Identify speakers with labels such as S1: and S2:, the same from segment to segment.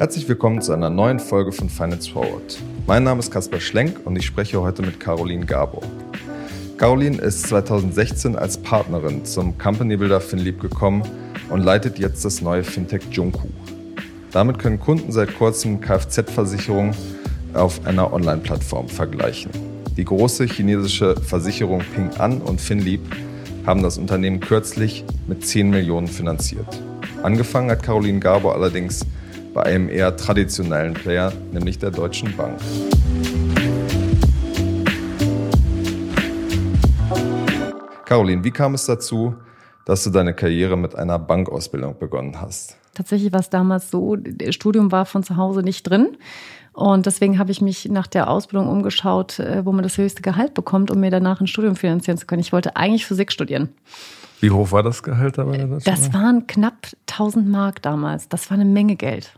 S1: Herzlich willkommen zu einer neuen Folge von Finance Forward. Mein Name ist Kaspar Schlenk und ich spreche heute mit Caroline Gabo. Caroline ist 2016 als Partnerin zum Company Builder Finlieb gekommen und leitet jetzt das neue Fintech Junku. Damit können Kunden seit kurzem Kfz-Versicherungen auf einer Online-Plattform vergleichen. Die große chinesische Versicherung Ping An und Finlieb haben das Unternehmen kürzlich mit 10 Millionen finanziert. Angefangen hat Caroline Gabo allerdings bei einem eher traditionellen Player, nämlich der Deutschen Bank. Caroline, wie kam es dazu, dass du deine Karriere mit einer Bankausbildung begonnen hast?
S2: Tatsächlich war es damals so, das Studium war von zu Hause nicht drin. Und deswegen habe ich mich nach der Ausbildung umgeschaut, äh, wo man das höchste Gehalt bekommt, um mir danach ein Studium finanzieren zu können. Ich wollte eigentlich Physik studieren.
S1: Wie hoch war das Gehalt dabei?
S2: Das waren knapp 1000 Mark damals. Das war eine Menge Geld.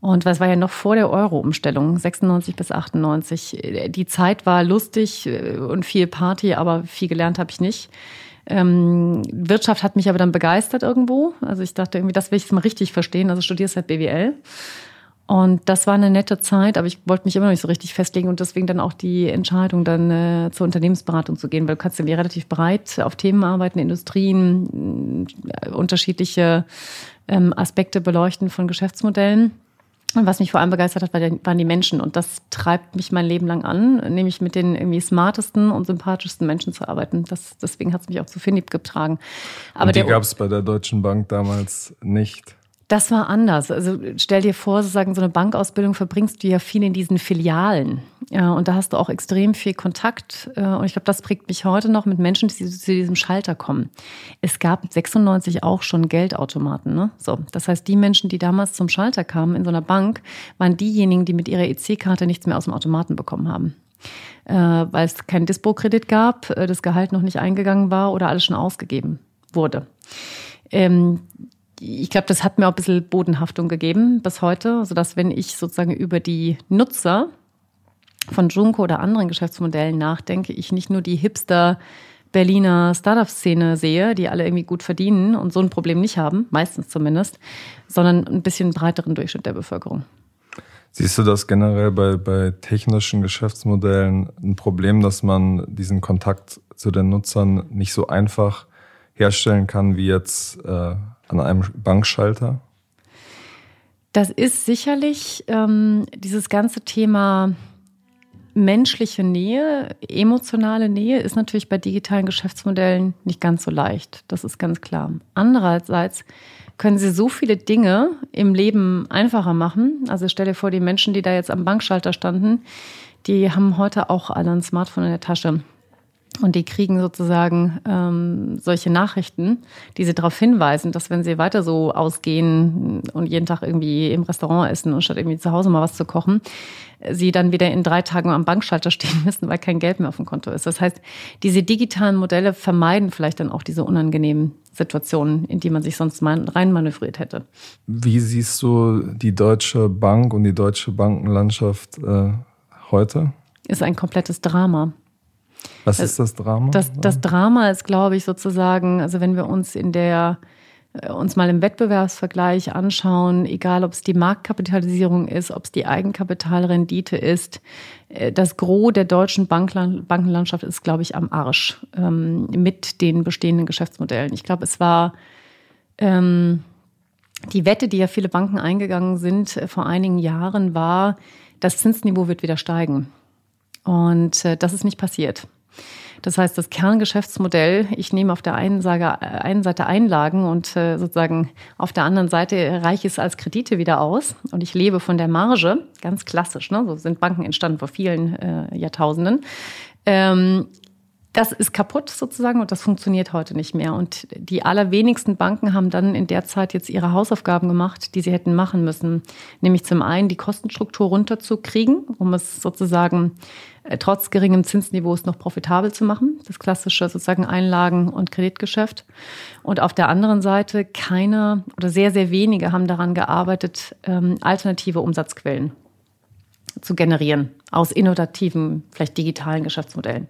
S2: Und was war ja noch vor der Euro-Umstellung, 96 bis 98. Die Zeit war lustig äh, und viel Party, aber viel gelernt habe ich nicht. Ähm, Wirtschaft hat mich aber dann begeistert irgendwo. Also ich dachte irgendwie, das will ich jetzt mal richtig verstehen. Also studierst halt BWL. Und das war eine nette Zeit, aber ich wollte mich immer noch nicht so richtig festlegen und deswegen dann auch die Entscheidung, dann äh, zur Unternehmensberatung zu gehen, weil du kannst ja relativ breit auf Themen arbeiten, Industrien, äh, unterschiedliche ähm, Aspekte beleuchten von Geschäftsmodellen. Und was mich vor allem begeistert hat, waren die Menschen. Und das treibt mich mein Leben lang an, nämlich mit den irgendwie smartesten und sympathischsten Menschen zu arbeiten. Das, deswegen hat es mich auch zu Finib getragen.
S1: Aber und die gab es bei der Deutschen Bank damals nicht.
S2: Das war anders. Also stell dir vor, sozusagen so eine Bankausbildung verbringst du ja viel in diesen Filialen. Ja, und da hast du auch extrem viel Kontakt. Äh, und ich glaube, das prägt mich heute noch mit Menschen, die zu diesem Schalter kommen. Es gab 96 auch schon Geldautomaten. Ne? So, das heißt, die Menschen, die damals zum Schalter kamen in so einer Bank, waren diejenigen, die mit ihrer EC-Karte nichts mehr aus dem Automaten bekommen haben. Äh, weil es keinen Dispo-Kredit gab, äh, das Gehalt noch nicht eingegangen war oder alles schon ausgegeben wurde. Ähm, ich glaube, das hat mir auch ein bisschen Bodenhaftung gegeben bis heute, sodass wenn ich sozusagen über die Nutzer von Junko oder anderen Geschäftsmodellen nachdenke, ich nicht nur die Hipster Berliner Startup-Szene sehe, die alle irgendwie gut verdienen und so ein Problem nicht haben, meistens zumindest, sondern ein bisschen breiteren Durchschnitt der Bevölkerung.
S1: Siehst du das generell bei, bei technischen Geschäftsmodellen ein Problem, dass man diesen Kontakt zu den Nutzern nicht so einfach herstellen kann wie jetzt äh, an einem Bankschalter?
S2: Das ist sicherlich ähm, dieses ganze Thema menschliche Nähe, emotionale Nähe ist natürlich bei digitalen Geschäftsmodellen nicht ganz so leicht. Das ist ganz klar. Andererseits können sie so viele Dinge im Leben einfacher machen. Also stell dir vor, die Menschen, die da jetzt am Bankschalter standen, die haben heute auch alle ein Smartphone in der Tasche. Und die kriegen sozusagen ähm, solche Nachrichten, die sie darauf hinweisen, dass wenn sie weiter so ausgehen und jeden Tag irgendwie im Restaurant essen und statt irgendwie zu Hause mal was zu kochen, sie dann wieder in drei Tagen am Bankschalter stehen müssen, weil kein Geld mehr auf dem Konto ist. Das heißt, diese digitalen Modelle vermeiden vielleicht dann auch diese unangenehmen Situationen, in die man sich sonst reinmanövriert hätte.
S1: Wie siehst du die Deutsche Bank und die deutsche Bankenlandschaft äh, heute?
S2: Ist ein komplettes Drama.
S1: Was ist das Drama?
S2: Das, das Drama ist, glaube ich, sozusagen, also wenn wir uns in der äh, uns mal im Wettbewerbsvergleich anschauen, egal ob es die Marktkapitalisierung ist, ob es die Eigenkapitalrendite ist, äh, das Gros der deutschen Bankenlandschaft ist, glaube ich, am Arsch ähm, mit den bestehenden Geschäftsmodellen. Ich glaube, es war ähm, die Wette, die ja viele Banken eingegangen sind äh, vor einigen Jahren, war, das Zinsniveau wird wieder steigen. Und äh, das ist nicht passiert. Das heißt, das Kerngeschäftsmodell, ich nehme auf der einen Seite, einen Seite Einlagen und äh, sozusagen auf der anderen Seite reiche es als Kredite wieder aus und ich lebe von der Marge, ganz klassisch, ne? so sind Banken entstanden vor vielen äh, Jahrtausenden. Ähm, das ist kaputt sozusagen und das funktioniert heute nicht mehr. Und die allerwenigsten Banken haben dann in der Zeit jetzt ihre Hausaufgaben gemacht, die sie hätten machen müssen. Nämlich zum einen die Kostenstruktur runterzukriegen, um es sozusagen äh, trotz geringem Zinsniveaus noch profitabel zu machen. Das klassische sozusagen Einlagen- und Kreditgeschäft. Und auf der anderen Seite keine oder sehr, sehr wenige haben daran gearbeitet, ähm, alternative Umsatzquellen zu generieren aus innovativen, vielleicht digitalen Geschäftsmodellen.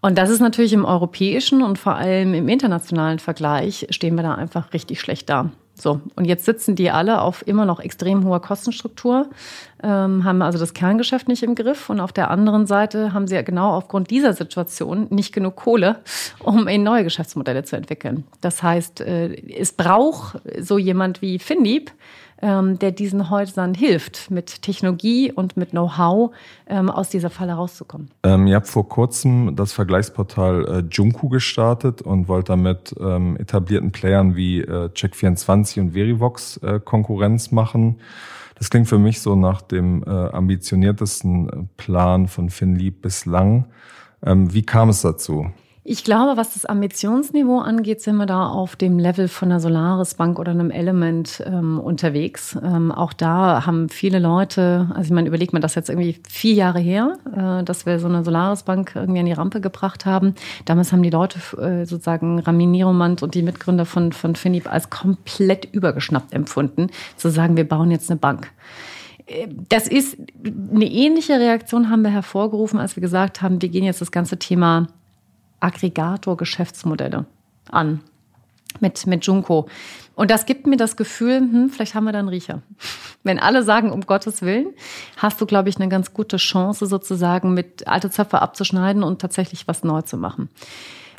S2: Und das ist natürlich im europäischen und vor allem im internationalen Vergleich stehen wir da einfach richtig schlecht da. So, und jetzt sitzen die alle auf immer noch extrem hoher Kostenstruktur, ähm, haben also das Kerngeschäft nicht im Griff und auf der anderen Seite haben sie ja genau aufgrund dieser Situation nicht genug Kohle, um in neue Geschäftsmodelle zu entwickeln. Das heißt, äh, es braucht so jemand wie Finlieb, ähm, der diesen Häusern hilft, mit Technologie und mit Know-how ähm, aus dieser Falle rauszukommen.
S1: Ähm, ihr habt vor kurzem das Vergleichsportal äh, Junku gestartet und wollt damit ähm, etablierten Playern wie äh, Check24 und Verivox äh, Konkurrenz machen. Das klingt für mich so nach dem äh, ambitioniertesten Plan von Finlieb bislang. Ähm, wie kam es dazu?
S2: Ich glaube, was das Ambitionsniveau angeht, sind wir da auf dem Level von einer Solaris Bank oder einem Element ähm, unterwegs. Ähm, auch da haben viele Leute, also ich meine, überlegt man das jetzt irgendwie vier Jahre her, äh, dass wir so eine Solaris Bank irgendwie an die Rampe gebracht haben. Damals haben die Leute äh, sozusagen Ramin Niromand und die Mitgründer von, von Finip als komplett übergeschnappt empfunden, zu sagen, wir bauen jetzt eine Bank äh, das ist eine ähnliche Reaktion haben wir hervorgerufen, als wir gesagt haben, wir gehen jetzt das ganze Thema Aggregator-Geschäftsmodelle an mit, mit Junko. Und das gibt mir das Gefühl, hm, vielleicht haben wir da einen Riecher. Wenn alle sagen, um Gottes Willen, hast du, glaube ich, eine ganz gute Chance, sozusagen mit alte Zöpfe abzuschneiden und tatsächlich was neu zu machen.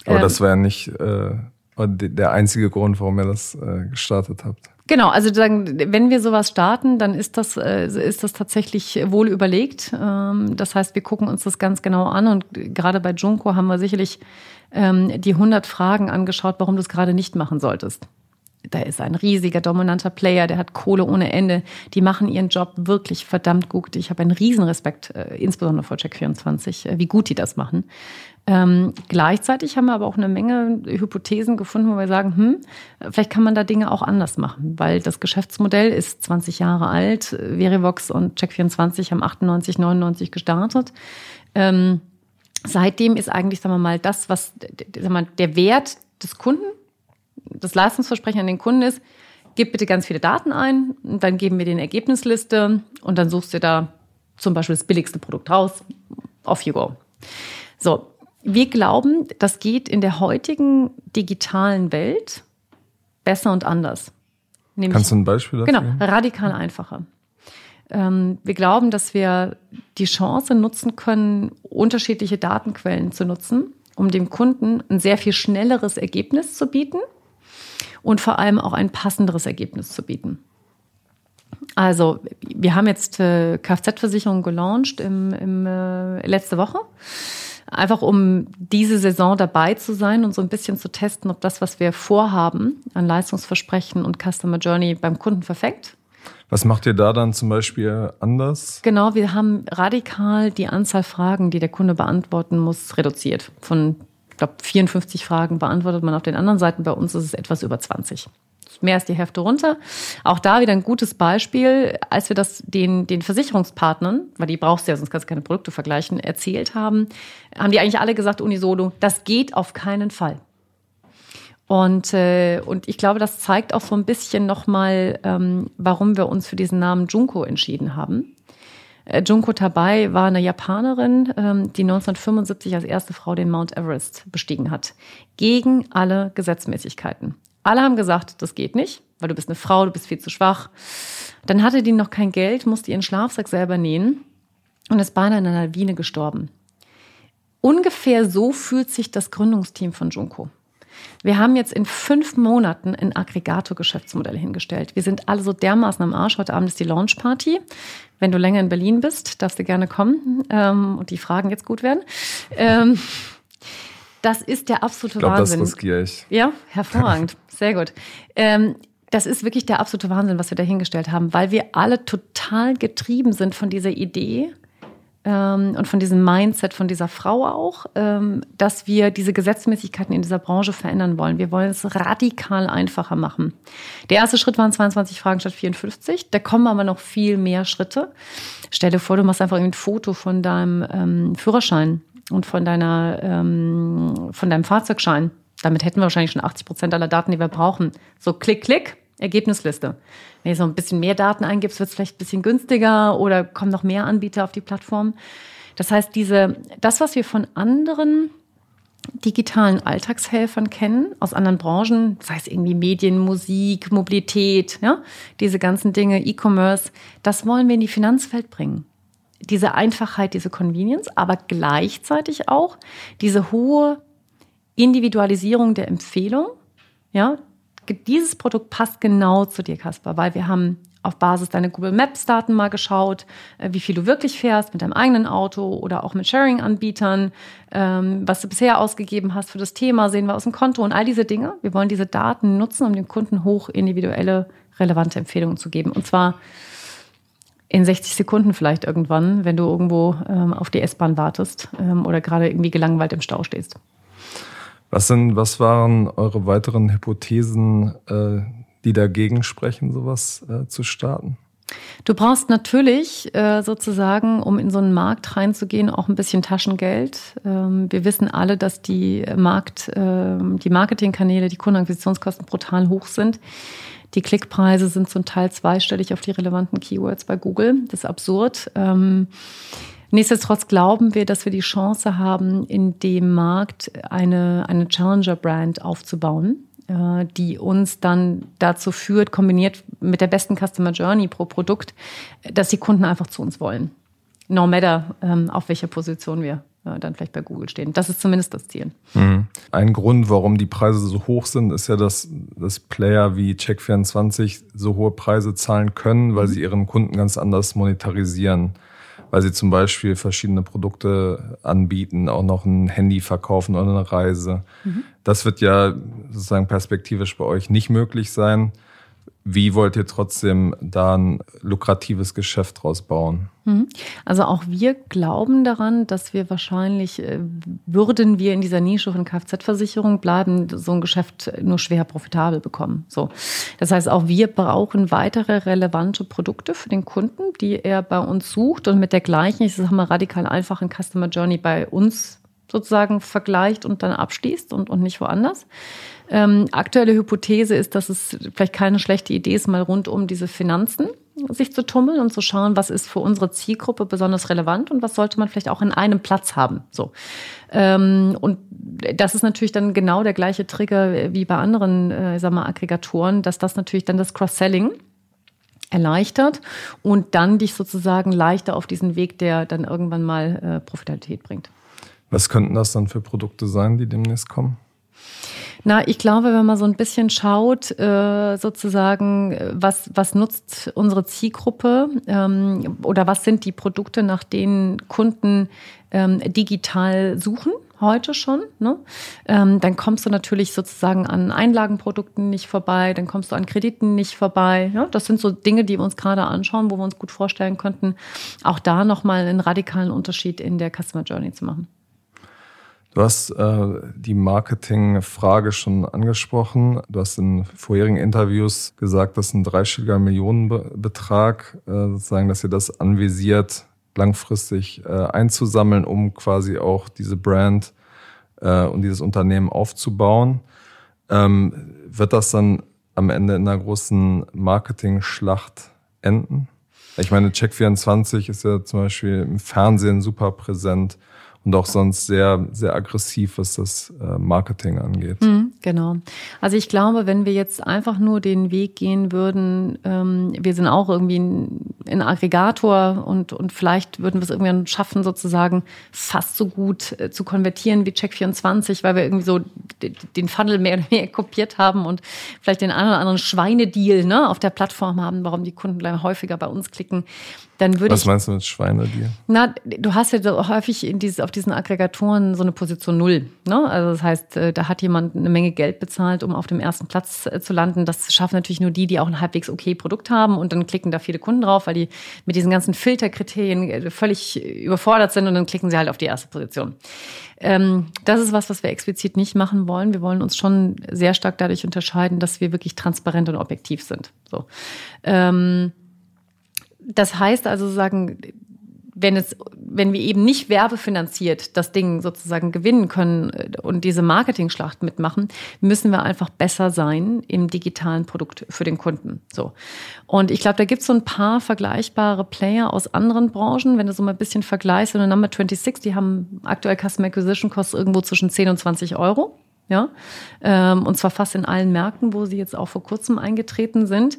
S1: Aber ähm, das ja nicht äh, der einzige Grund, warum ihr das äh, gestartet habt.
S2: Genau, also wenn wir sowas starten, dann ist das, äh, ist das tatsächlich wohl überlegt. Ähm, das heißt, wir gucken uns das ganz genau an und gerade bei Junko haben wir sicherlich ähm, die 100 Fragen angeschaut, warum du es gerade nicht machen solltest. Da ist ein riesiger, dominanter Player, der hat Kohle ohne Ende. Die machen ihren Job wirklich verdammt gut. Ich habe einen Respekt, äh, insbesondere vor Check24, äh, wie gut die das machen. Ähm, gleichzeitig haben wir aber auch eine Menge Hypothesen gefunden, wo wir sagen, hm, vielleicht kann man da Dinge auch anders machen, weil das Geschäftsmodell ist 20 Jahre alt. Verivox und Check24 haben 98, 99 gestartet. Ähm, seitdem ist eigentlich, sagen wir mal, das, was sagen wir mal, der Wert des Kunden, das Leistungsversprechen an den Kunden ist, gib bitte ganz viele Daten ein, dann geben wir dir eine Ergebnisliste und dann suchst du da zum Beispiel das billigste Produkt raus. Off you go. So, wir glauben, das geht in der heutigen digitalen Welt besser und anders.
S1: Nämlich, Kannst du ein Beispiel
S2: dafür? Genau, radikal einfacher. Ähm, wir glauben, dass wir die Chance nutzen können, unterschiedliche Datenquellen zu nutzen, um dem Kunden ein sehr viel schnelleres Ergebnis zu bieten und vor allem auch ein passenderes Ergebnis zu bieten. Also, wir haben jetzt äh, Kfz-Versicherung gelauncht im, im äh, letzte Woche. Einfach um diese Saison dabei zu sein und so ein bisschen zu testen, ob das, was wir vorhaben an Leistungsversprechen und Customer Journey beim Kunden verfängt.
S1: Was macht ihr da dann zum Beispiel anders?
S2: Genau, wir haben radikal die Anzahl Fragen, die der Kunde beantworten muss, reduziert. Von, ich glaube, 54 Fragen beantwortet man auf den anderen Seiten. Bei uns ist es etwas über 20 mehr als die Hälfte runter. Auch da wieder ein gutes Beispiel, als wir das den, den Versicherungspartnern, weil die brauchst du ja, sonst kannst du keine Produkte vergleichen, erzählt haben, haben die eigentlich alle gesagt, unisono, das geht auf keinen Fall. Und, äh, und ich glaube, das zeigt auch so ein bisschen nochmal, ähm, warum wir uns für diesen Namen Junko entschieden haben. Äh, Junko Tabai war eine Japanerin, ähm, die 1975 als erste Frau den Mount Everest bestiegen hat. Gegen alle Gesetzmäßigkeiten. Alle haben gesagt, das geht nicht, weil du bist eine Frau, du bist viel zu schwach. Dann hatte die noch kein Geld, musste ihren Schlafsack selber nähen und ist beinahe in einer Lawine gestorben. Ungefähr so fühlt sich das Gründungsteam von Junko. Wir haben jetzt in fünf Monaten ein Aggregator-Geschäftsmodell hingestellt. Wir sind alle so dermaßen am Arsch. Heute Abend ist die Launchparty. Wenn du länger in Berlin bist, darfst du gerne kommen ähm, und die Fragen jetzt gut werden. Ähm, das ist der absolute ich glaub, Wahnsinn.
S1: Das riskiere ich.
S2: Ja, hervorragend. Sehr gut. Ähm, das ist wirklich der absolute Wahnsinn, was wir da hingestellt haben, weil wir alle total getrieben sind von dieser Idee ähm, und von diesem Mindset von dieser Frau auch, ähm, dass wir diese Gesetzmäßigkeiten in dieser Branche verändern wollen. Wir wollen es radikal einfacher machen. Der erste Schritt waren 22 Fragen statt 54. Da kommen aber noch viel mehr Schritte. Stell dir vor, du machst einfach ein Foto von deinem ähm, Führerschein und von deiner, ähm, von deinem Fahrzeugschein. Damit hätten wir wahrscheinlich schon 80 Prozent aller Daten, die wir brauchen. So klick, klick, Ergebnisliste. Wenn du so ein bisschen mehr Daten eingibst, wird es vielleicht ein bisschen günstiger oder kommen noch mehr Anbieter auf die Plattform. Das heißt, diese, das, was wir von anderen digitalen Alltagshelfern kennen aus anderen Branchen, sei es irgendwie Medien, Musik, Mobilität, ja, diese ganzen Dinge, E-Commerce, das wollen wir in die Finanzwelt bringen. Diese Einfachheit, diese Convenience, aber gleichzeitig auch diese hohe Individualisierung der Empfehlung. Ja, dieses Produkt passt genau zu dir, Kasper, weil wir haben auf Basis deiner Google Maps Daten mal geschaut, äh, wie viel du wirklich fährst mit deinem eigenen Auto oder auch mit Sharing-Anbietern, ähm, was du bisher ausgegeben hast für das Thema, sehen wir aus dem Konto und all diese Dinge. Wir wollen diese Daten nutzen, um dem Kunden hoch individuelle, relevante Empfehlungen zu geben. Und zwar in 60 Sekunden vielleicht irgendwann, wenn du irgendwo ähm, auf die S-Bahn wartest ähm, oder gerade irgendwie gelangweilt im Stau stehst.
S1: Was, sind, was waren eure weiteren Hypothesen, äh, die dagegen sprechen, sowas äh, zu starten?
S2: Du brauchst natürlich äh, sozusagen, um in so einen Markt reinzugehen, auch ein bisschen Taschengeld. Ähm, wir wissen alle, dass die Markt, äh, die Marketingkanäle, die Kundenakquisitionskosten brutal hoch sind. Die Klickpreise sind zum Teil zweistellig auf die relevanten Keywords bei Google. Das ist absurd. Ähm, nichtsdestotrotz glauben wir, dass wir die Chance haben, in dem Markt eine, eine Challenger-Brand aufzubauen äh, die uns dann dazu führt, kombiniert mit der besten Customer Journey pro Produkt, dass die Kunden einfach zu uns wollen. No matter, ähm, auf welcher Position wir dann vielleicht bei Google stehen. Das ist zumindest das Ziel.
S1: Mhm. Ein Grund, warum die Preise so hoch sind, ist ja, dass, dass Player wie Check24 so hohe Preise zahlen können, weil sie ihren Kunden ganz anders monetarisieren weil sie zum Beispiel verschiedene Produkte anbieten, auch noch ein Handy verkaufen oder eine Reise. Mhm. Das wird ja sozusagen perspektivisch bei euch nicht möglich sein. Wie wollt ihr trotzdem da ein lukratives Geschäft draus bauen?
S2: Mhm. Also auch wir glauben daran, dass wir wahrscheinlich, äh, würden wir in dieser Nische von Kfz-Versicherung bleiben, so ein Geschäft nur schwer profitabel bekommen. So. Das heißt, auch wir brauchen weitere relevante Produkte für den Kunden, die er bei uns sucht und mit der gleichen, ich sage mal, radikal einfachen Customer Journey bei uns sozusagen vergleicht und dann abschließt und, und nicht woanders. Ähm, aktuelle Hypothese ist, dass es vielleicht keine schlechte Idee ist, mal rund um diese Finanzen sich zu tummeln und zu schauen, was ist für unsere Zielgruppe besonders relevant und was sollte man vielleicht auch in einem Platz haben. So. Ähm, und das ist natürlich dann genau der gleiche Trigger wie bei anderen, äh, sag mal, Aggregatoren, dass das natürlich dann das Cross-Selling erleichtert und dann dich sozusagen leichter auf diesen Weg, der dann irgendwann mal äh, Profitabilität bringt.
S1: Was könnten das dann für Produkte sein, die demnächst kommen?
S2: Na, ich glaube, wenn man so ein bisschen schaut, äh, sozusagen, was, was nutzt unsere Zielgruppe ähm, oder was sind die Produkte, nach denen Kunden ähm, digital suchen? heute schon. Ne? Ähm, dann kommst du natürlich sozusagen an Einlagenprodukten nicht vorbei, dann kommst du an Krediten nicht vorbei. Ja? Das sind so Dinge, die wir uns gerade anschauen, wo wir uns gut vorstellen könnten, auch da nochmal einen radikalen Unterschied in der Customer Journey zu machen.
S1: Du hast äh, die Marketingfrage schon angesprochen. Du hast in vorherigen Interviews gesagt, dass ein dreistelliger Millionenbetrag, äh, sozusagen, dass ihr das anvisiert, langfristig äh, einzusammeln, um quasi auch diese Brand äh, und dieses Unternehmen aufzubauen. Ähm, wird das dann am Ende in einer großen Marketing-Schlacht enden? Ich meine, Check24 ist ja zum Beispiel im Fernsehen super präsent und auch sonst sehr, sehr aggressiv, was das äh, Marketing angeht.
S2: Mhm, genau. Also ich glaube, wenn wir jetzt einfach nur den Weg gehen würden, ähm, wir sind auch irgendwie ein, Aggregator und, und vielleicht würden wir es irgendwann schaffen, sozusagen fast so gut äh, zu konvertieren wie Check24, weil wir irgendwie so den Funnel mehr oder mehr kopiert haben und vielleicht den einen oder anderen Schweinedeal ne, auf der Plattform haben, warum die Kunden häufiger bei uns klicken dann würde
S1: Was meinst du mit Schweinedeal?
S2: Na, du hast ja so häufig in dieses, auf diesen Aggregatoren so eine Position Null. Ne? Also das heißt, äh, da hat jemand eine Menge Geld bezahlt, um auf dem ersten Platz äh, zu landen. Das schaffen natürlich nur die, die auch ein halbwegs okay Produkt haben und dann klicken da viele Kunden drauf, weil die mit diesen ganzen Filterkriterien äh, völlig überfordert sind und dann klicken sie halt auf die erste Position. Ähm, das ist was, was wir explizit nicht machen wollen. Wir wollen uns schon sehr stark dadurch unterscheiden, dass wir wirklich transparent und objektiv sind. So. Ähm, das heißt also sagen, wenn es, wenn wir eben nicht werbefinanziert das Ding sozusagen gewinnen können äh, und diese Marketing-Schlacht mitmachen, müssen wir einfach besser sein im digitalen Produkt für den Kunden. So. Und ich glaube, da gibt es so ein paar vergleichbare Player aus anderen Branchen. Wenn du so mal ein bisschen vergleichst, in der Number 26, die haben aktuell Customer Acquisition Costs irgendwo zwischen 10 und 20 Euro. Ja, ähm, und zwar fast in allen Märkten, wo sie jetzt auch vor kurzem eingetreten sind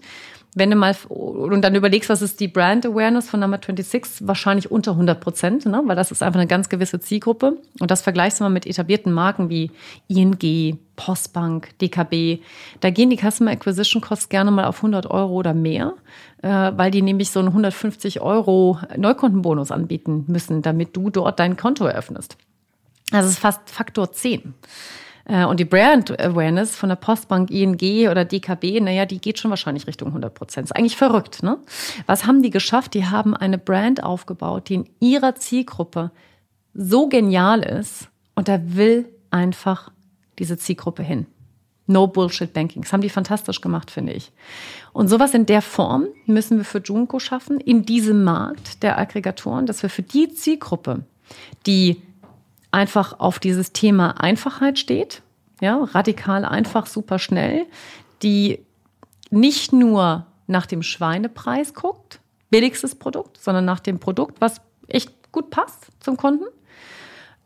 S2: wenn du mal und dann überlegst, was ist die Brand Awareness von Number 26, wahrscheinlich unter 100 Prozent, ne? weil das ist einfach eine ganz gewisse Zielgruppe. Und das vergleichst du mal mit etablierten Marken wie ING, Postbank, DKB. Da gehen die Customer Acquisition Costs gerne mal auf 100 Euro oder mehr, äh, weil die nämlich so einen 150 Euro Neukundenbonus anbieten müssen, damit du dort dein Konto eröffnest. Also es ist fast Faktor 10. Äh, und die Brand Awareness von der Postbank, ING oder DKB, naja, die geht schon wahrscheinlich Richtung 100 Prozent. Ist eigentlich verrückt, ne? Was haben die geschafft? Die haben eine Brand aufgebaut, die in ihrer Zielgruppe so genial ist und da will einfach diese Zielgruppe hin. No Bullshit Banking. Das haben die fantastisch gemacht, finde ich. Und sowas in der Form müssen wir für Junko schaffen, in diesem Markt der Aggregatoren, dass wir für die Zielgruppe, die einfach auf dieses Thema Einfachheit steht. Ja, radikal einfach, super schnell, die nicht nur nach dem Schweinepreis guckt, billigstes Produkt, sondern nach dem Produkt, was echt gut passt zum Kunden.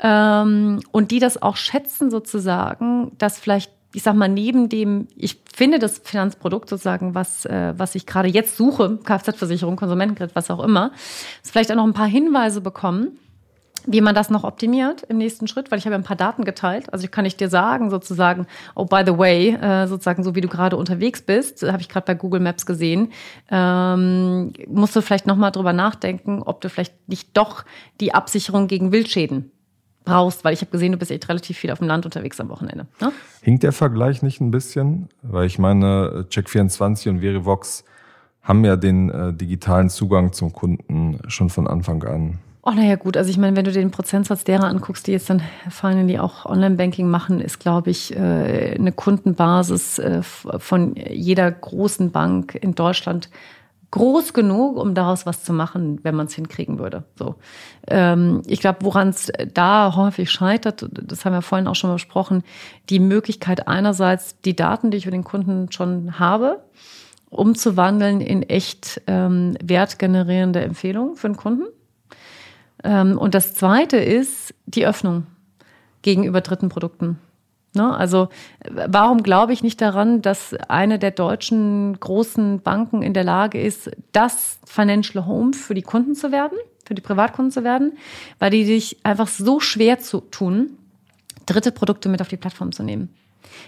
S2: Ähm, und die das auch schätzen sozusagen, dass vielleicht, ich sag mal, neben dem, ich finde das Finanzprodukt sozusagen, was, äh, was ich gerade jetzt suche, Kfz-Versicherung, Konsumentenkredit, was auch immer, vielleicht auch noch ein paar Hinweise bekommen, wie man das noch optimiert im nächsten Schritt, weil ich habe ein paar Daten geteilt. Also ich kann nicht dir sagen, sozusagen, oh, by the way, äh, sozusagen so wie du gerade unterwegs bist, habe ich gerade bei Google Maps gesehen, ähm, musst du vielleicht nochmal drüber nachdenken, ob du vielleicht nicht doch die Absicherung gegen Wildschäden brauchst, weil ich habe gesehen, du bist echt relativ viel auf dem Land unterwegs am Wochenende. Ne?
S1: Hinkt der Vergleich nicht ein bisschen? Weil ich meine, Check24 und Verivox haben ja den äh, digitalen Zugang zum Kunden schon von Anfang an.
S2: Oh, naja, gut. Also ich meine, wenn du den Prozentsatz derer anguckst, die jetzt dann finally auch Online-Banking machen, ist, glaube ich, äh, eine Kundenbasis äh, von jeder großen Bank in Deutschland groß genug, um daraus was zu machen, wenn man es hinkriegen würde. So, ähm, ich glaube, woran es da häufig scheitert, das haben wir vorhin auch schon besprochen, die Möglichkeit einerseits die Daten, die ich über den Kunden schon habe, umzuwandeln in echt ähm, wertgenerierende Empfehlungen für den Kunden. Ähm, und das Zweite ist die Öffnung gegenüber dritten Produkten. Ne? Also warum glaube ich nicht daran, dass eine der deutschen großen Banken in der Lage ist, das Financial Home für die Kunden zu werden, für die Privatkunden zu werden, weil die sich einfach so schwer zu tun, dritte Produkte mit auf die Plattform zu nehmen.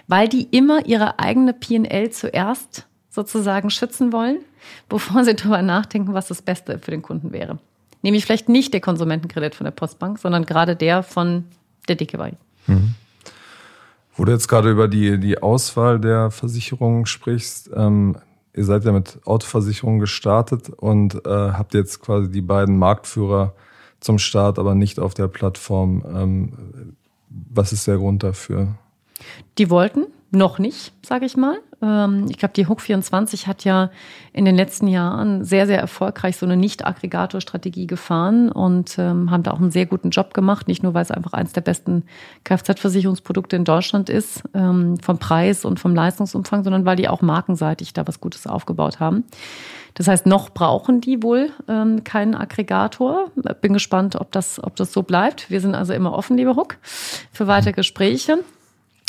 S2: Weil die immer ihre eigene PL zuerst sozusagen schützen wollen, bevor sie darüber nachdenken, was das Beste für den Kunden wäre. Nämlich vielleicht nicht der Konsumentenkredit von der Postbank, sondern gerade der von der DKB. Mhm.
S1: Wo du jetzt gerade über die, die Auswahl der Versicherungen sprichst, ähm, ihr seid ja mit Autoversicherungen gestartet und äh, habt jetzt quasi die beiden Marktführer zum Start, aber nicht auf der Plattform. Ähm, was ist der Grund dafür?
S2: Die wollten, noch nicht, sage ich mal. Ähm, ich glaube, die Hook 24 hat ja in den letzten Jahren sehr, sehr erfolgreich so eine Nicht-Aggregator-Strategie gefahren und ähm, haben da auch einen sehr guten Job gemacht. Nicht nur, weil es einfach eines der besten Kfz-Versicherungsprodukte in Deutschland ist, ähm, vom Preis und vom Leistungsumfang, sondern weil die auch markenseitig da was Gutes aufgebaut haben. Das heißt, noch brauchen die wohl ähm, keinen Aggregator. Bin gespannt, ob das, ob das so bleibt. Wir sind also immer offen, liebe Hook, für weitere Gespräche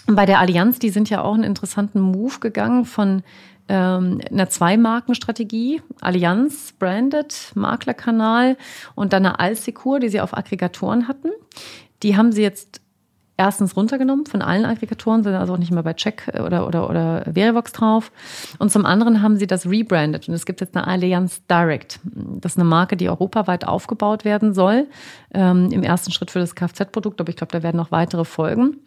S2: bei der Allianz, die sind ja auch einen interessanten Move gegangen von ähm, einer Zwei-Marken-Strategie, Allianz, Branded, Maklerkanal und dann eine Alsecur, die sie auf Aggregatoren hatten. Die haben sie jetzt erstens runtergenommen von allen Aggregatoren, sind also auch nicht mehr bei Check oder, oder, oder Verivox drauf. Und zum anderen haben sie das rebrandet und es gibt jetzt eine Allianz Direct. Das ist eine Marke, die europaweit aufgebaut werden soll. Ähm, Im ersten Schritt für das Kfz-Produkt, aber ich glaube, da werden noch weitere folgen.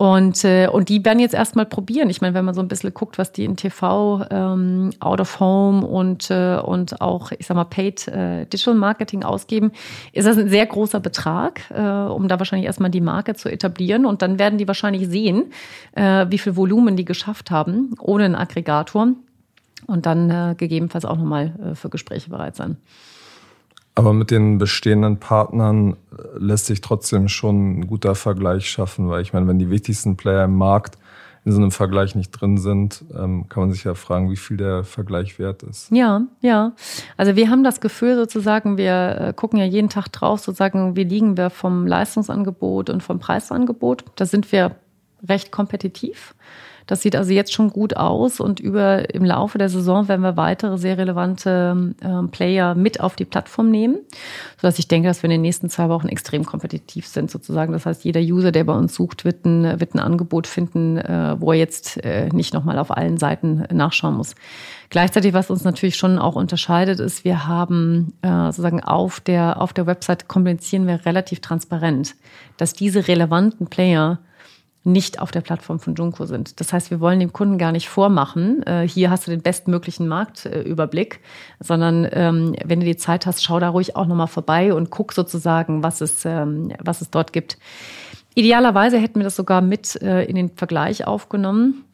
S2: Und, äh, und die werden jetzt erstmal probieren. Ich meine, wenn man so ein bisschen guckt, was die in TV, ähm, Out of Home und, äh, und auch, ich sag mal, Paid äh, Digital Marketing ausgeben, ist das ein sehr großer Betrag, äh, um da wahrscheinlich erstmal die Marke zu etablieren. Und dann werden die wahrscheinlich sehen, äh, wie viel Volumen die geschafft haben, ohne einen Aggregator. Und dann äh, gegebenenfalls auch nochmal äh, für Gespräche bereit sein.
S1: Aber mit den bestehenden Partnern äh, lässt sich trotzdem schon ein guter Vergleich schaffen, weil ich meine, wenn die wichtigsten Player im Markt in so einem Vergleich nicht drin sind, ähm, kann man sich ja fragen, wie viel der Vergleich wert ist.
S2: Ja, ja. Also wir haben das Gefühl sozusagen, wir äh, gucken ja jeden Tag drauf, sozusagen, wie liegen wir vom Leistungsangebot und vom Preisangebot. Da sind wir recht kompetitiv. Das sieht also jetzt schon gut aus und über im Laufe der Saison werden wir weitere sehr relevante äh, Player mit auf die Plattform nehmen, sodass ich denke, dass wir in den nächsten zwei Wochen extrem kompetitiv sind sozusagen. Das heißt, jeder User, der bei uns sucht, wird ein, wird ein Angebot finden, äh, wo er jetzt äh, nicht nochmal auf allen Seiten nachschauen muss. Gleichzeitig, was uns natürlich schon auch unterscheidet, ist, wir haben äh, sozusagen auf der, auf der Website kommunizieren wir relativ transparent, dass diese relevanten Player nicht auf der Plattform von Junko sind. Das heißt, wir wollen dem Kunden gar nicht vormachen, äh, hier hast du den bestmöglichen Marktüberblick, sondern ähm, wenn du die Zeit hast, schau da ruhig auch nochmal vorbei und guck sozusagen, was es, ähm, was es dort gibt. Idealerweise hätten wir das sogar mit äh, in den Vergleich aufgenommen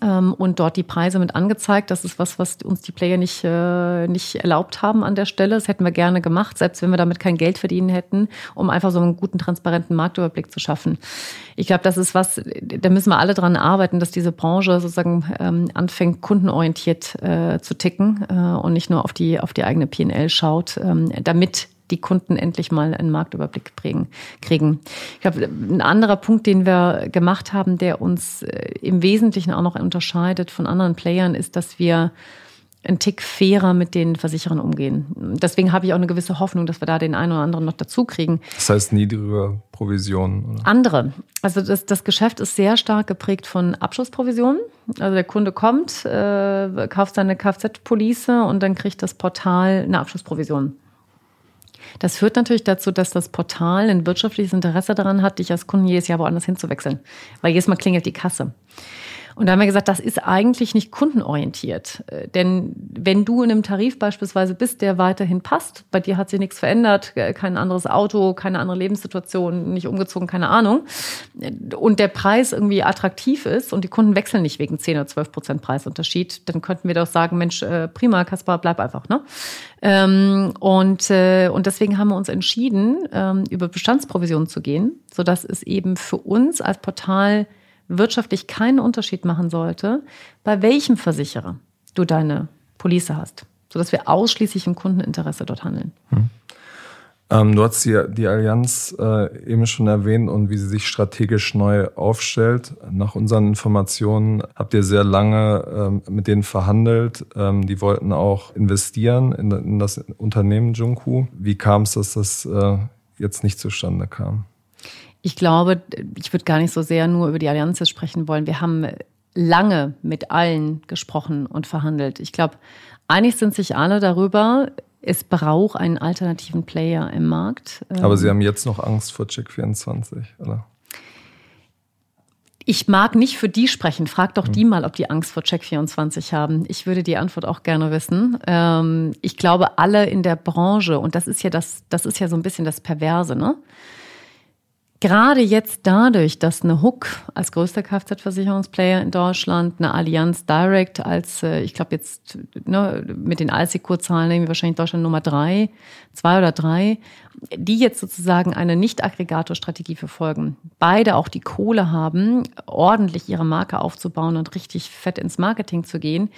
S2: und dort die Preise mit angezeigt. Das ist was, was uns die Player nicht, äh, nicht erlaubt haben an der Stelle. Das hätten wir gerne gemacht, selbst wenn wir damit kein Geld verdienen hätten, um einfach so einen guten, transparenten Marktüberblick zu schaffen. Ich glaube, das ist was, da müssen wir alle dran arbeiten, dass diese Branche sozusagen ähm, anfängt, kundenorientiert äh, zu ticken äh, und nicht nur auf die, auf die eigene PNL schaut, ähm, damit die Kunden endlich mal einen Marktüberblick prägen, kriegen. Ich glaube, ein anderer Punkt, den wir gemacht haben, der uns äh, im Wesentlichen auch noch unterscheidet von anderen Playern, ist, dass wir ein Tick fairer mit den Versicherern umgehen. Deswegen habe ich auch eine gewisse Hoffnung, dass wir da den einen oder anderen noch dazu kriegen.
S1: Das heißt niedrigere Provisionen?
S2: Oder? Andere. Also das, das Geschäft ist sehr stark geprägt von Abschlussprovisionen. Also der Kunde kommt, äh, kauft seine Kfz-Police und dann kriegt das Portal eine Abschlussprovision. Das führt natürlich dazu, dass das Portal ein wirtschaftliches Interesse daran hat, dich als Kunden jedes Jahr woanders hinzuwechseln. Weil jedes Mal klingelt die Kasse. Und da haben wir gesagt, das ist eigentlich nicht kundenorientiert. Äh, denn wenn du in einem Tarif beispielsweise bist, der weiterhin passt, bei dir hat sich nichts verändert, äh, kein anderes Auto, keine andere Lebenssituation, nicht umgezogen, keine Ahnung, äh, und der Preis irgendwie attraktiv ist und die Kunden wechseln nicht wegen 10 oder 12 Prozent Preisunterschied, dann könnten wir doch sagen, Mensch, prima, Kaspar, bleib einfach. Ne? Ähm, und, und deswegen haben wir uns entschieden, ähm, über Bestandsprovisionen zu gehen, sodass es eben für uns als Portal wirtschaftlich keinen Unterschied machen sollte, bei welchem Versicherer du deine Police hast, sodass wir ausschließlich im Kundeninteresse dort handeln. Hm.
S1: Ähm, du hast die, die Allianz äh, eben schon erwähnt und wie sie sich strategisch neu aufstellt. Nach unseren Informationen habt ihr sehr lange ähm, mit denen verhandelt. Ähm, die wollten auch investieren in, in das Unternehmen Junku. Wie kam es, dass das äh, jetzt nicht zustande kam?
S2: Ich glaube, ich würde gar nicht so sehr nur über die Allianz sprechen wollen. Wir haben lange mit allen gesprochen und verhandelt. Ich glaube, einig sind sich alle darüber, es braucht einen alternativen Player im Markt.
S1: Aber Sie ähm, haben jetzt noch Angst vor Check24, oder?
S2: Ich mag nicht für die sprechen. Frag doch die hm. mal, ob die Angst vor Check24 haben. Ich würde die Antwort auch gerne wissen. Ähm, ich glaube, alle in der Branche, und das ist ja das, das ist ja so ein bisschen das Perverse, ne? Gerade jetzt dadurch, dass eine Hook als größter Kfz-Versicherungsplayer in Deutschland, eine Allianz Direct als, äh, ich glaube jetzt ne, mit den Alsecur-Zahlen irgendwie wahrscheinlich Deutschland Nummer drei, zwei oder drei, die jetzt sozusagen eine Nicht-Aggregator-Strategie verfolgen, beide auch die Kohle haben, ordentlich ihre Marke aufzubauen und richtig fett ins Marketing zu gehen,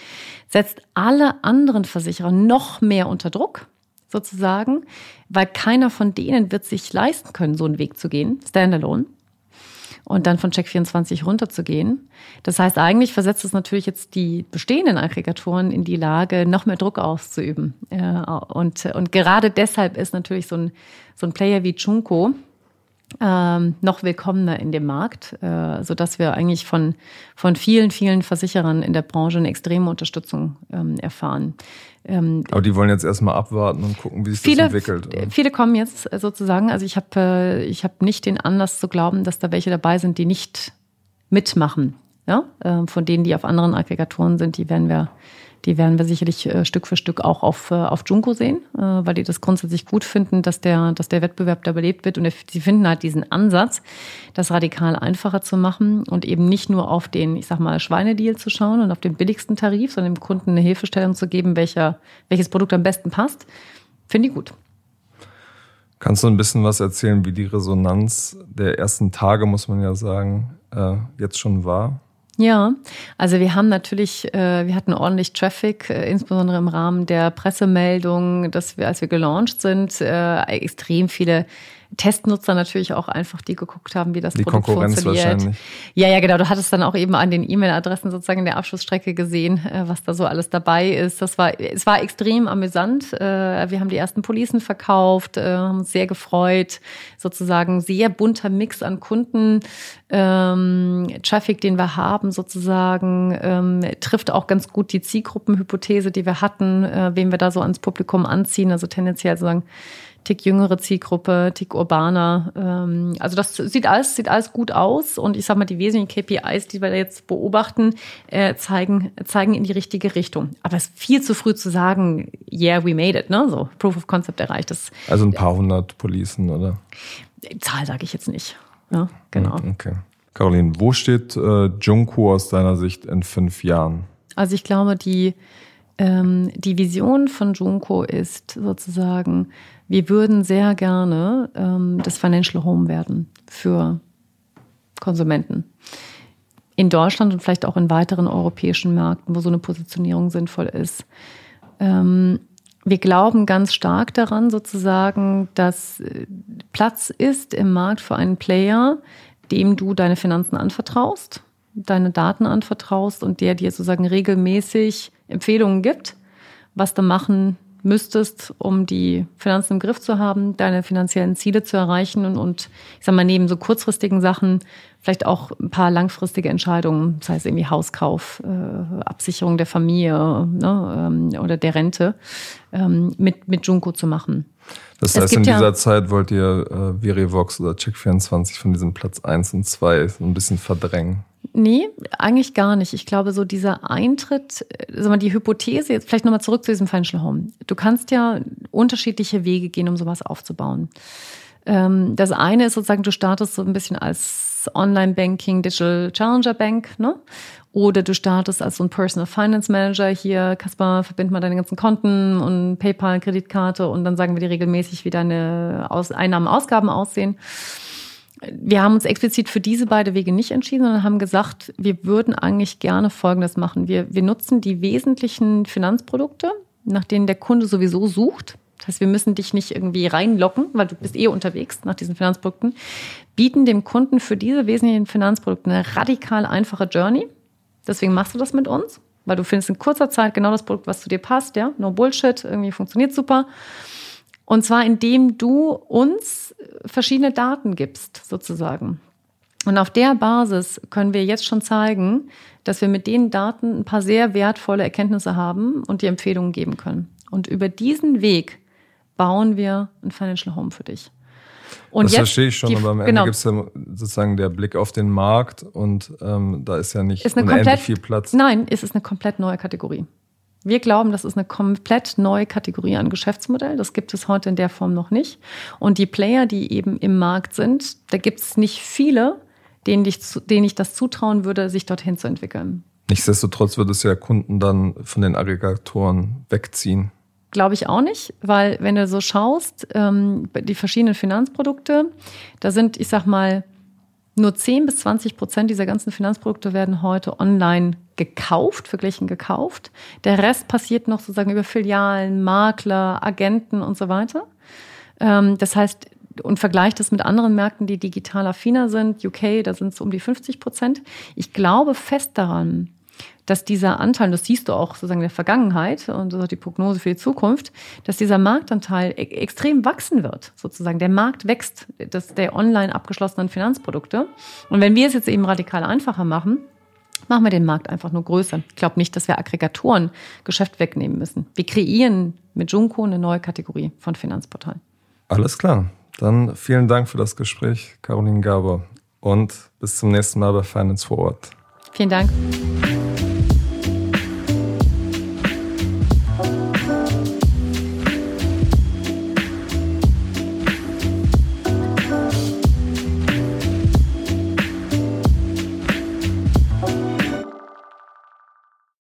S2: setzt alle anderen Versicherer noch mehr unter Druck sozusagen, weil keiner von denen wird sich leisten können, so einen Weg zu gehen, standalone. Und dann von Check24 runterzugehen. Das heißt, eigentlich versetzt es natürlich jetzt die bestehenden Aggregatoren in die Lage, noch mehr Druck auszuüben. Und, und gerade deshalb ist natürlich so ein, so ein Player wie Junko, ähm, noch willkommener in dem Markt, äh, so dass wir eigentlich von, von vielen, vielen Versicherern in der Branche eine extreme Unterstützung ähm, erfahren.
S1: Ähm, Aber die wollen jetzt erstmal abwarten und gucken, wie sich viele, das entwickelt.
S2: Oder? Viele kommen jetzt äh, sozusagen. Also ich habe äh, ich hab nicht den Anlass zu glauben, dass da welche dabei sind, die nicht mitmachen. Ja? Äh, von denen, die auf anderen Aggregatoren sind, die werden wir die werden wir sicherlich äh, Stück für Stück auch auf, äh, auf Junko sehen, äh, weil die das grundsätzlich gut finden, dass der, dass der Wettbewerb da belebt wird. Und sie finden halt diesen Ansatz, das radikal einfacher zu machen und eben nicht nur auf den, ich sag mal, Schweinedeal zu schauen und auf den billigsten Tarif, sondern dem Kunden eine Hilfestellung zu geben, welcher, welches Produkt am besten passt. Finde ich gut.
S1: Kannst du ein bisschen was erzählen, wie die Resonanz der ersten Tage, muss man ja sagen, äh, jetzt schon war?
S2: Ja, also wir haben natürlich, äh, wir hatten ordentlich Traffic, äh, insbesondere im Rahmen der Pressemeldung, dass wir, als wir gelauncht sind, äh, extrem viele Testnutzer natürlich auch einfach, die geguckt haben, wie das
S1: die
S2: Produkt
S1: Konkurrenz
S2: funktioniert.
S1: Wahrscheinlich.
S2: Ja, ja, genau. Du hattest dann auch eben an den E-Mail-Adressen sozusagen in der Abschlussstrecke gesehen, äh, was da so alles dabei ist. Das war, es war extrem amüsant. Äh, wir haben die ersten Policen verkauft, äh, haben uns sehr gefreut. Sozusagen sehr bunter Mix an Kunden. Ähm, Traffic, den wir haben, sozusagen, ähm, trifft auch ganz gut die Zielgruppenhypothese, die wir hatten, wen wir da so ans Publikum anziehen. Also tendenziell sozusagen Tick jüngere Zielgruppe, Tick urbaner. Ähm, also das sieht alles, sieht alles gut aus und ich sag mal, die wesentlichen KPIs, die wir jetzt beobachten, äh, zeigen, zeigen in die richtige Richtung. Aber es ist viel zu früh zu sagen, yeah, we made it, ne? So, Proof of Concept erreicht. Das,
S1: also ein paar hundert Policen, oder?
S2: Zahl sage ich jetzt nicht. Ja, genau.
S1: Hm, okay. Caroline, wo steht äh, Junko aus deiner Sicht in fünf Jahren?
S2: Also ich glaube, die, ähm, die Vision von Junko ist sozusagen, wir würden sehr gerne ähm, das Financial Home werden für Konsumenten. In Deutschland und vielleicht auch in weiteren europäischen Märkten, wo so eine Positionierung sinnvoll ist. Ähm, wir glauben ganz stark daran, sozusagen, dass äh, Platz ist im Markt für einen Player, dem du deine Finanzen anvertraust, deine Daten anvertraust und der dir sozusagen regelmäßig Empfehlungen gibt, was du machen müsstest, um die Finanzen im Griff zu haben, deine finanziellen Ziele zu erreichen und, und ich sag mal, neben so kurzfristigen Sachen vielleicht auch ein paar langfristige Entscheidungen, das heißt irgendwie Hauskauf, äh, Absicherung der Familie ne, ähm, oder der Rente, ähm, mit, mit Junko zu machen.
S1: Das heißt, in dieser ja, Zeit wollt ihr äh, Verivox oder Check24 von diesem Platz 1 und 2 ein bisschen verdrängen?
S2: Nee, eigentlich gar nicht. Ich glaube, so dieser Eintritt, sag mal, die Hypothese, jetzt vielleicht nochmal zurück zu diesem Financial Home. Du kannst ja unterschiedliche Wege gehen, um sowas aufzubauen. Ähm, das eine ist sozusagen, du startest so ein bisschen als Online-Banking, Digital Challenger Bank, ne? Oder du startest als so ein Personal Finance Manager. Hier, Kaspar, verbind mal deine ganzen Konten und PayPal, Kreditkarte und dann sagen wir dir regelmäßig, wie deine Einnahmen, Ausgaben aussehen wir haben uns explizit für diese beiden Wege nicht entschieden, sondern haben gesagt, wir würden eigentlich gerne Folgendes machen. Wir, wir nutzen die wesentlichen Finanzprodukte, nach denen der Kunde sowieso sucht. Das heißt, wir müssen dich nicht irgendwie reinlocken, weil du bist eh unterwegs nach diesen Finanzprodukten. Bieten dem Kunden für diese wesentlichen Finanzprodukte eine radikal einfache Journey. Deswegen machst du das mit uns, weil du findest in kurzer Zeit genau das Produkt, was zu dir passt. Ja, no Bullshit, irgendwie funktioniert super. Und zwar indem du uns verschiedene Daten gibst, sozusagen. Und auf der Basis können wir jetzt schon zeigen, dass wir mit den Daten ein paar sehr wertvolle Erkenntnisse haben und die Empfehlungen geben können. Und über diesen Weg bauen wir ein Financial Home für dich.
S1: Und das jetzt, verstehe ich schon, die, aber am Ende genau. gibt es ja sozusagen der Blick auf den Markt und ähm, da ist ja nicht
S2: ist unendlich komplett, viel Platz. Nein, es ist eine komplett neue Kategorie. Wir glauben, das ist eine komplett neue Kategorie an Geschäftsmodell. Das gibt es heute in der Form noch nicht. Und die Player, die eben im Markt sind, da gibt es nicht viele, denen ich, denen ich das zutrauen würde, sich dorthin zu entwickeln.
S1: Nichtsdestotrotz würde es ja Kunden dann von den Aggregatoren wegziehen.
S2: Glaube ich auch nicht, weil wenn du so schaust, ähm, die verschiedenen Finanzprodukte, da sind, ich sag mal, nur 10 bis 20 Prozent dieser ganzen Finanzprodukte werden heute online gekauft, verglichen gekauft. Der Rest passiert noch sozusagen über Filialen, Makler, Agenten und so weiter. Ähm, das heißt, und vergleicht das mit anderen Märkten, die digital affiner sind, UK, da sind es um die 50 Prozent. Ich glaube fest daran, dass dieser Anteil, das siehst du auch sozusagen in der Vergangenheit und das ist auch die Prognose für die Zukunft, dass dieser Marktanteil e extrem wachsen wird, sozusagen. Der Markt wächst, das der online abgeschlossenen Finanzprodukte. Und wenn wir es jetzt eben radikal einfacher machen, machen wir den Markt einfach nur größer. Ich glaube nicht, dass wir Aggregatoren Geschäft wegnehmen müssen. Wir kreieren mit Junko eine neue Kategorie von Finanzportalen.
S1: Alles klar. Dann vielen Dank für das Gespräch, Caroline Gaber. Und bis zum nächsten Mal bei Finance Forward.
S2: Vielen Dank.